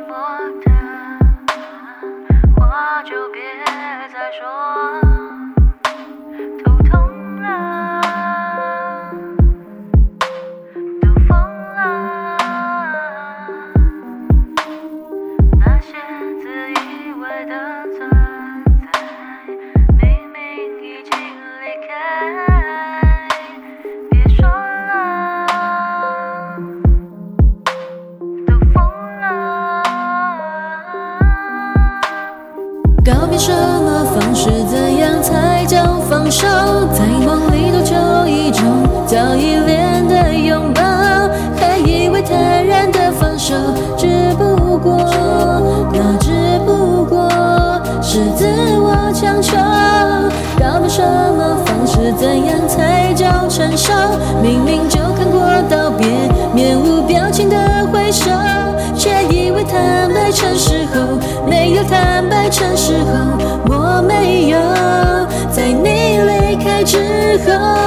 默的话就别再说。什么方式？怎样才叫放手？在梦里多久一种叫依恋的拥抱，还以为坦然的放手，只不过那只不过是自我强求。告别什么方式？怎样才叫成熟？明明就看过道别，面无表情的挥手，却以为坦白诚实，城市后，我没有在你离开之后。